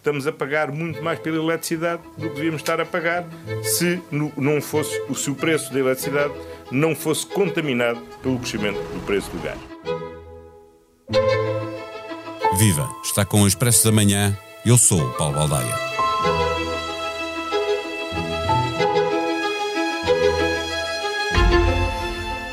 estamos a pagar muito mais pela eletricidade do que devíamos estar a pagar se não fosse se o preço da eletricidade não fosse contaminado pelo crescimento do preço do gás. Viva! Está com o Expresso da Manhã. Eu sou o Paulo Baldaia.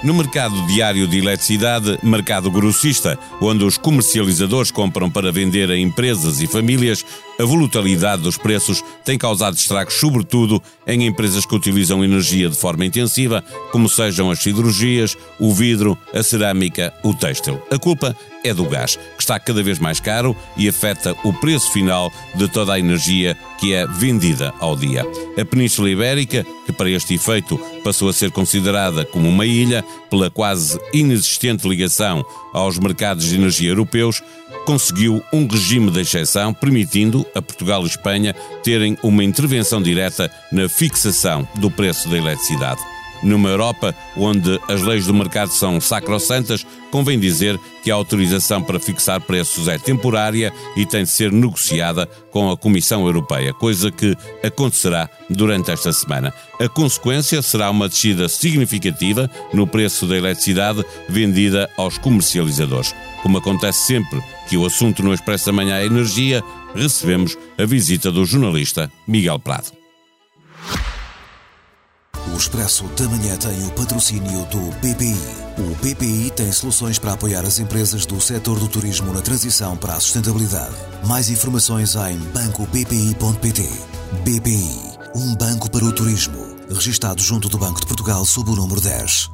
No mercado diário de eletricidade, mercado grossista, onde os comercializadores compram para vender a empresas e famílias, a volatilidade dos preços tem causado estragos, sobretudo em empresas que utilizam energia de forma intensiva, como sejam as siderurgias, o vidro, a cerâmica, o têxtil. A culpa é do gás, que está cada vez mais caro e afeta o preço final de toda a energia que é vendida ao dia. A Península Ibérica, que para este efeito passou a ser considerada como uma ilha pela quase inexistente ligação aos mercados de energia europeus, conseguiu um regime de exceção, permitindo a Portugal e Espanha terem uma intervenção direta na fixação do preço da eletricidade. Numa Europa onde as leis do mercado são sacrossantas, convém dizer que a autorização para fixar preços é temporária e tem de ser negociada com a Comissão Europeia, coisa que acontecerá durante esta semana. A consequência será uma descida significativa no preço da eletricidade vendida aos comercializadores. Como acontece sempre que o assunto no Expresso da Manhã é energia, recebemos a visita do jornalista Miguel Prado. O Expresso da Manhã tem o patrocínio do BPI. O BPI tem soluções para apoiar as empresas do setor do turismo na transição para a sustentabilidade. Mais informações em bancobpi.pt. BPI, um banco para o turismo. Registado junto do Banco de Portugal sob o número 10.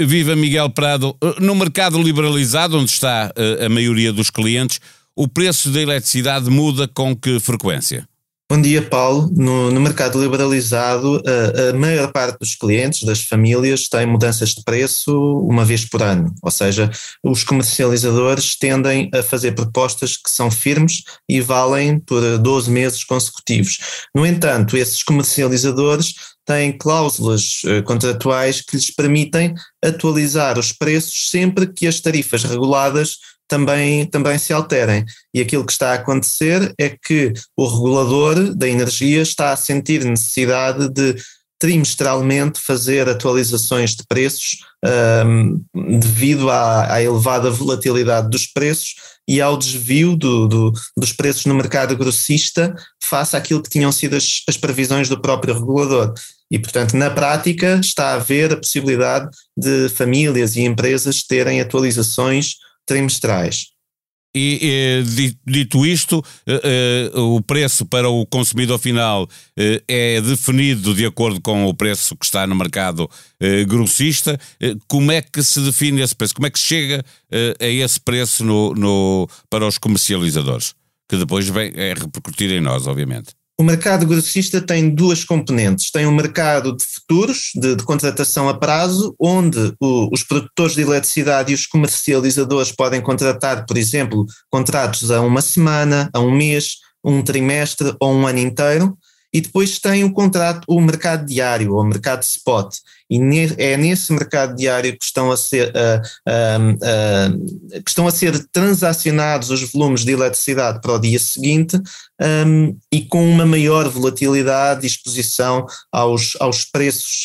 Viva Miguel Prado. No mercado liberalizado, onde está eh, a maioria dos clientes, o preço da eletricidade muda com que frequência? Bom dia, Paulo. No, no mercado liberalizado, a, a, maior parte dos clientes, das famílias, tem mudanças de preço uma vez por ano. Ou seja, os comercializadores tendem a fazer propostas que são firmes e valem por 12 meses consecutivos. No entanto, esses comercializadores têm cláusulas uh, contratuais que lhes permitem atualizar os preços sempre que as tarifas reguladas também, também se alterem. E aquilo que está a acontecer é que o regulador da energia está a sentir necessidade de trimestralmente fazer atualizações de preços um, devido à, à, elevada volatilidade dos preços e ao desvio do, do, dos preços no mercado grossista face àquilo que tinham sido as, as previsões do próprio regulador. E, portanto, na prática, está a haver a possibilidade de famílias e empresas terem atualizações trimestrais. E, e, dito isto, eh, eh, o preço para o consumidor final eh, é definido de acordo com o preço que está no mercado grossista. como é que se define esse preço? Como é que chega a esse preço no, no, para os comercializadores? Que depois vem é repercutir em nós, obviamente. O mercado grossista tem duas componentes. Tem um mercado de futuros, de, de contratação a prazo, onde o, os produtores de eletricidade e os comercializadores podem contratar, por exemplo, contratos a uma semana, a um mês, um trimestre ou um ano inteiro. E depois tem o contrato, o mercado diário, ou mercado spot. E é nesse mercado diário que estão a ser, uh, uh, uh, que estão a ser transacionados os volumes de eletricidade para o dia seguinte um, e com uma maior volatilidade e exposição aos, aos preços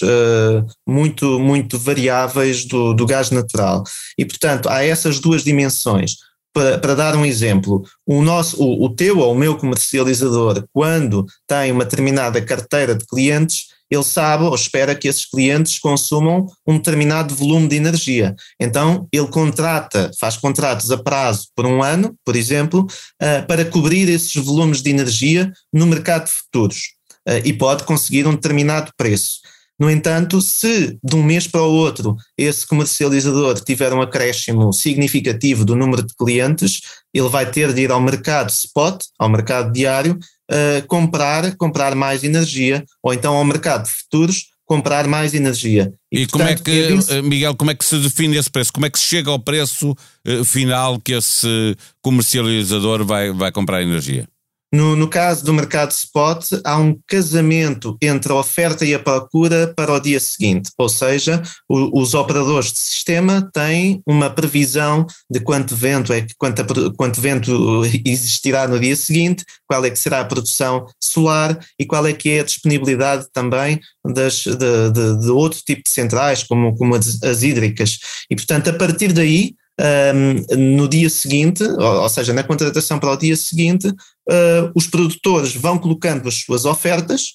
muito, muito variáveis do, do gás natural. E, portanto, há essas duas dimensões para, para, dar um exemplo, o, nosso, o, o teu ou o meu comercializador, quando tem uma determinada carteira de clientes, ele sabe ou espera que esses clientes consumam um determinado volume de energia. Então, ele contrata, faz contratos a prazo por um ano, por exemplo, uh, para cobrir esses volumes de energia no mercado de futuros. Uh, e pode conseguir um determinado preço. No entanto, se de um mês para o outro esse comercializador tiver um acréscimo significativo do número de clientes, ele vai ter de ir ao mercado spot, ao mercado diário, uh, comprar, comprar mais energia, ou então ao mercado de futuros, comprar mais energia. E, e portanto, como é que, é Miguel, como é que se define esse preço? Como é que se chega ao preço uh, final que esse comercializador vai, vai comprar energia? No, no, caso do mercado spot, há um casamento entre a oferta e a procura para o dia seguinte, ou seja, o, os operadores de sistema têm uma previsão de quanto vento é quanto, quanto vento existirá no dia seguinte, qual é que será a produção solar e qual é que é a disponibilidade também das, de, de, de outro tipo de centrais, como, como as, as hídricas. E, portanto, a partir daí, um, no dia seguinte, ou, ou, seja, na contratação para o dia seguinte, uh, os produtores vão colocando as suas ofertas,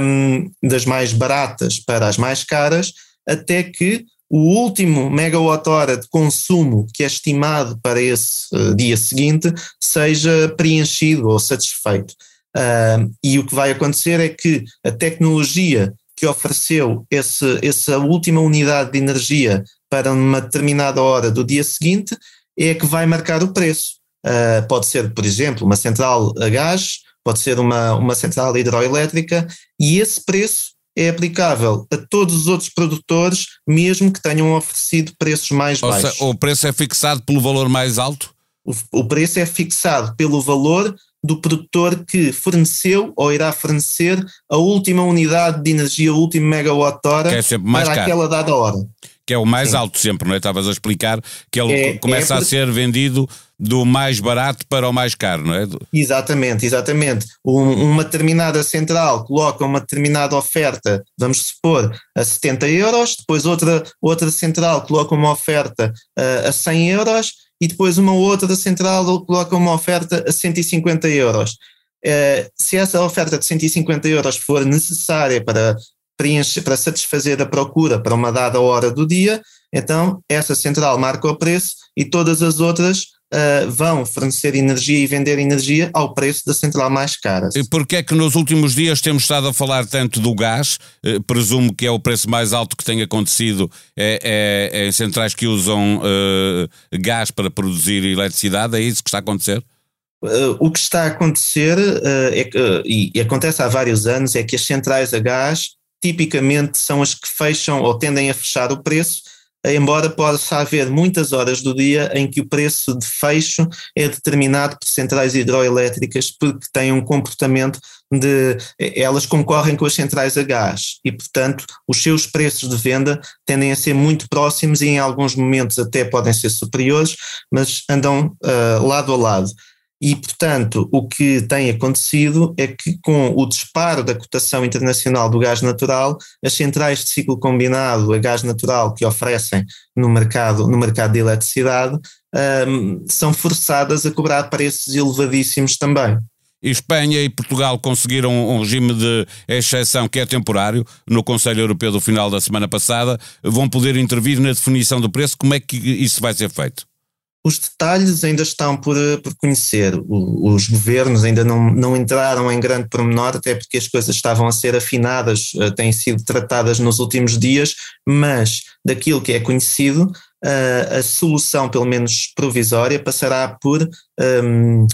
um, das mais baratas para as mais caras, até que o último megawatt-hora de consumo que é estimado para esse uh, dia seguinte seja preenchido ou satisfeito. E o que vai acontecer é que a tecnologia que ofereceu esse, essa última unidade de energia para uma determinada hora do dia seguinte é que vai marcar o preço. Uh, pode ser, por exemplo, uma central a gás, pode ser uma, uma central hidroelétrica, e esse preço é aplicável a todos os outros produtores, mesmo que tenham oferecido preços mais Ou baixos. Seja, o preço é fixado pelo valor mais alto? O, o preço é fixado pelo valor do produtor que forneceu ou irá fornecer a última unidade de energia, o último megawatt-hora é para caro. aquela dada hora que é o mais Sim. alto sempre, não é? Estavas a explicar que ele é, começa é a ser vendido do mais barato para o mais caro, não é? Exatamente, exatamente. Um, uma determinada central coloca uma determinada oferta, vamos supor, a 70 euros, depois outra, outra central coloca uma oferta uh, a 100 euros e depois uma outra central coloca uma oferta a 150 euros. Uh, se essa oferta de 150 euros for necessária para para satisfazer a procura para uma dada hora do dia, então essa central marca o preço e todas as outras uh, vão fornecer energia e vender energia ao preço da central mais cara. E porquê é que nos últimos dias temos estado a falar tanto do gás? Uh, presumo que é o preço mais alto que tem acontecido é, é, é em centrais que usam uh, gás para produzir eletricidade, é isso que está a acontecer? Uh, o que está a acontecer, é e, acontece há vários anos, é que as centrais a gás tipicamente são as que fecham ou tendem a fechar o preço, embora possa haver muitas horas do dia em que o preço de fecho é determinado por centrais hidroelétricas porque têm um comportamento de elas concorrem com as centrais a gás e portanto os seus preços de venda tendem a ser muito próximos e em alguns momentos até podem ser superiores, mas andam uh, lado a lado. E, portanto, o que tem acontecido é que, com o disparo da cotação internacional do gás natural, as centrais de ciclo combinado a gás natural que oferecem no mercado, no mercado de eletricidade um, são forçadas a cobrar preços elevadíssimos também. Espanha e Portugal conseguiram um regime de exceção que é temporário no Conselho Europeu do final da semana passada. Vão poder intervir na definição do preço. Como é que isso vai ser feito? Os detalhes ainda estão por, por conhecer. O, os governos ainda não, não entraram em grande pormenor, até porque as coisas estavam a ser afinadas, uh, têm sido tratadas nos últimos dias, mas daquilo que é conhecido, uh, a solução, pelo menos provisória, passará por um,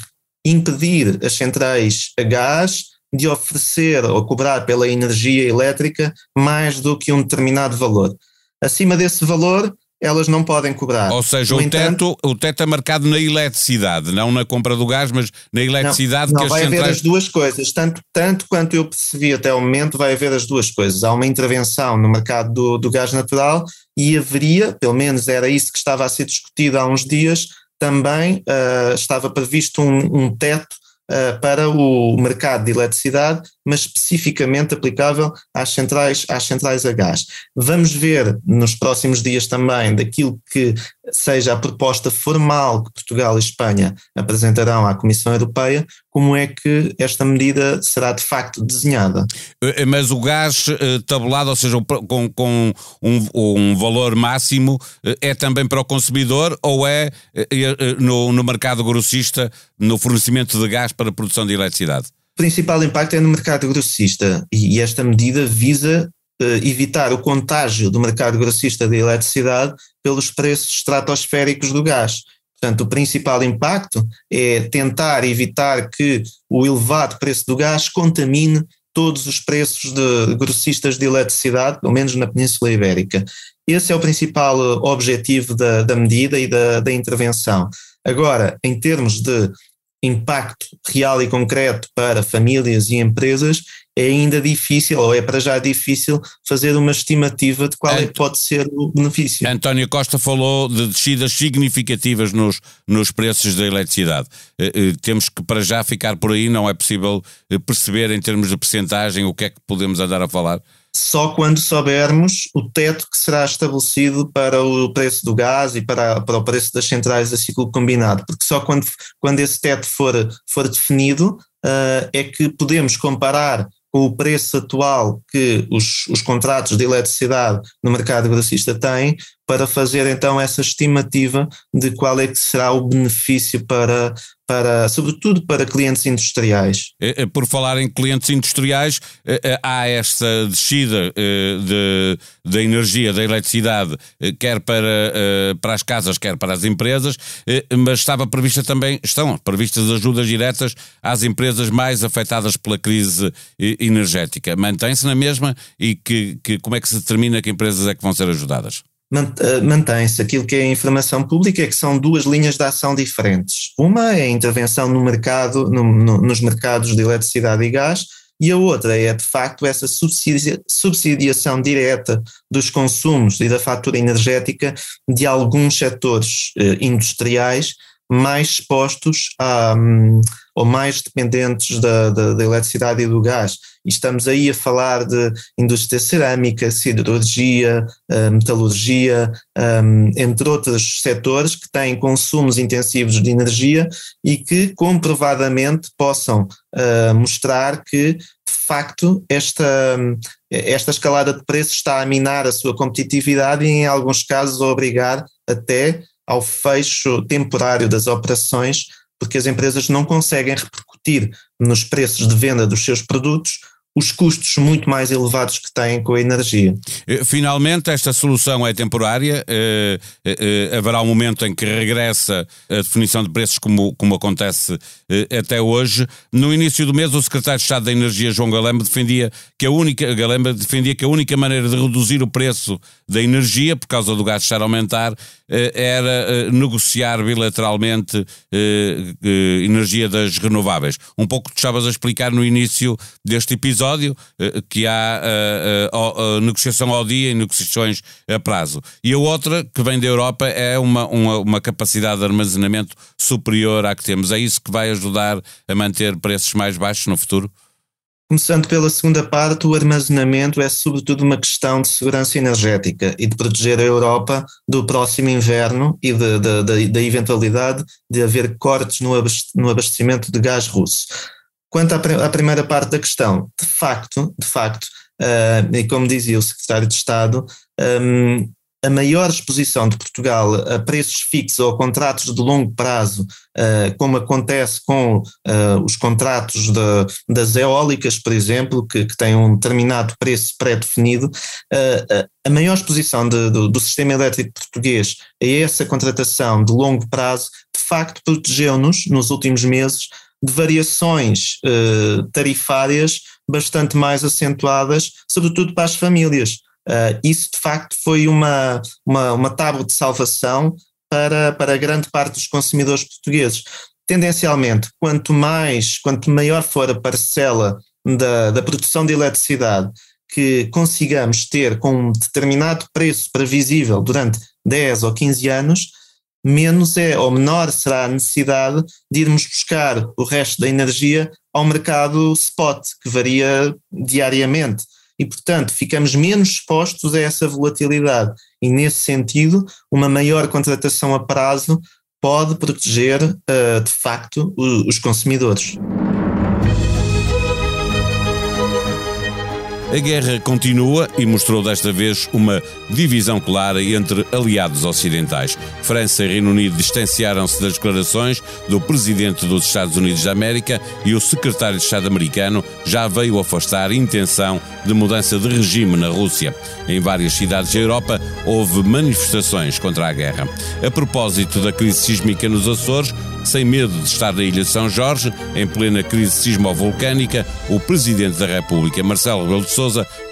impedir as centrais a gás de oferecer ou cobrar pela energia elétrica mais do que um determinado valor. Acima desse valor, elas não podem cobrar. Ou seja, o, entanto, teto, o teto é marcado na eletricidade, não na compra do gás, mas na eletricidade não, não, que vai as centrais... haver as duas coisas, tanto, tanto quanto eu percebi até o momento, vai haver as duas coisas. Há uma intervenção no mercado do, do gás natural e haveria, pelo menos era isso que estava a ser discutido há uns dias, também uh, estava previsto um, um teto uh, para o mercado de eletricidade, mas especificamente aplicável às centrais, às centrais a gás. Vamos ver nos próximos dias também daquilo que seja a proposta formal que Portugal e Espanha apresentarão à Comissão Europeia, como é que esta medida será de facto desenhada. Eh, eh, mas o gás tabulado, ou seja, com, com um, um, valor máximo, é também para o consumidor ou é no, no mercado grossista, no fornecimento de gás para a produção de eletricidade? Principal impacto é no mercado grossista e esta medida visa uh, evitar o contágio do mercado grossista de eletricidade pelos preços estratosféricos do gás. Portanto, o principal impacto é tentar evitar que o elevado preço do gás contamine todos os preços de grossistas de eletricidade, pelo menos na Península Ibérica. Esse é o principal eh, objetivo da, da medida e da, da intervenção. Agora, em termos de impacto real e concreto para famílias e empresas, é ainda difícil, ou é para já difícil, fazer uma estimativa de qual Ant... é que pode ser o benefício. António Costa falou de descidas significativas nos, nos preços da eletricidade. Eh, eh, temos que para já ficar por aí, não é possível eh, perceber em termos de percentagem o que é que podemos andar a falar? Só quando soubermos o teto que será estabelecido para o preço do gás e para, para o preço das centrais a ciclo combinado, porque só quando, quando esse teto for, for definido uh, é que podemos comparar com o preço atual que os, os contratos de eletricidade no mercado grossista têm, para fazer então essa estimativa de qual é que será o benefício para, para sobretudo para clientes industriais. Eh, eh, por falar em clientes industriais, eh, há esta descida de, da energia, da eletricidade, quer para, para as casas, quer para as empresas, mas estava prevista também, estão previstas ajudas diretas às empresas mais afetadas pela crise energética. Mantém-se na mesma e que, que, como é que se determina que empresas é que vão ser ajudadas? Eh, mantém-se aquilo que é a informação pública, é que são duas linhas de ação diferentes. Uma é a intervenção no mercado, no, no, nos mercados de eletricidade e gás, e a outra é, de facto, essa subsidia, subsidiação direta dos consumos e da fatura energética de alguns setores eh, industriais mais expostos a, um, ou mais dependentes da, da, da, eletricidade e do gás. E estamos aí a falar de indústria cerâmica, siderurgia, uh, metalurgia, um, entre outros setores que têm consumos intensivos de energia e que comprovadamente possam uh, mostrar que, de facto, esta, esta escalada de preços está a minar a sua competitividade e, em alguns casos, a obrigar até ao fecho temporário das operações, porque as empresas não conseguem repercutir nos preços de venda dos seus produtos os custos muito mais elevados que têm com a energia. Eh, finalmente, esta solução é temporária. Eh, eh, haverá um momento em que regressa a definição de preços, como, como acontece até hoje. No início do mês, o secretário de Estado da Energia, João Galamba, defendia que a única, Galamba defendia que a única maneira de reduzir o preço da energia, por causa do gás estar a aumentar, era negociar bilateralmente energia das renováveis. Um pouco tu estavas a explicar no início deste episódio eh, que há eh, eh, negociação ao dia e negociações a prazo. E a outra, que vem da Europa, é uma, uma, uma capacidade de armazenamento superior à que temos. É isso que vai ajudar a manter preços mais baixos no futuro? Começando pela segunda parte, o armazenamento é sobretudo uma questão de segurança energética e de proteger a Europa do próximo inverno e da eventualidade de haver cortes no abastecimento de gás russo. Quanto à, à primeira parte da questão, de facto, de facto, uh, e como dizia o secretário de Estado, um, a maior exposição de Portugal a preços fixos ou contratos de longo prazo, uh, como acontece com uh, os contratos de, das eólicas, por exemplo, que, que têm um determinado preço pré-definido, uh, a maior exposição de, do, do, sistema elétrico português a essa contratação de longo prazo, de facto, protegeu-nos nos últimos meses de variações tarifárias bastante mais acentuadas, sobretudo para as famílias. Uh, isso, de facto, foi uma, uma, uma tábua de salvação para, para grande parte dos consumidores portugueses. Tendencialmente, quanto mais, quanto maior for a parcela da, da produção de eletricidade que consigamos ter com um determinado preço previsível durante 10 ou 15 anos, menos é ou menor será a necessidade de irmos buscar o resto da energia ao mercado spot, que varia diariamente. E, portanto, ficamos menos expostos a essa volatilidade. E, nesse sentido, uma maior contratação a prazo pode proteger, uh, de facto, os consumidores. A guerra continua e mostrou desta vez uma divisão clara entre aliados ocidentais. França e Reino Unido distanciaram-se das declarações do presidente dos Estados Unidos da América e o secretário de Estado americano já veio afastar intenção de mudança de regime na Rússia. Em várias cidades da Europa houve manifestações contra a guerra. A propósito da crise sísmica nos Açores, sem medo de estar na Ilha de São Jorge, em plena crise sismovolcânica, o Presidente da República, Marcelo Rebelo de Sousa,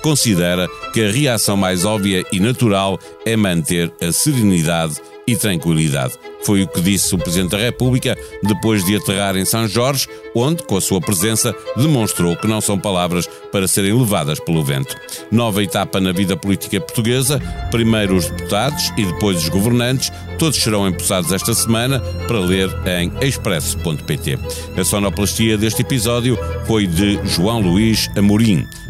considera que a reação mais óbvia e natural é manter a serenidade e tranquilidade. Foi o que disse o Presidente da República depois de aterrar em São Jorge, onde, com a sua presença, demonstrou que não são palavras para serem levadas pelo vento. Nova etapa na vida política portuguesa, primeiro os deputados e depois os governantes, todos serão empossados esta semana para ler em expresso.pt. A sonoplastia deste episódio foi de João Luís Amorim.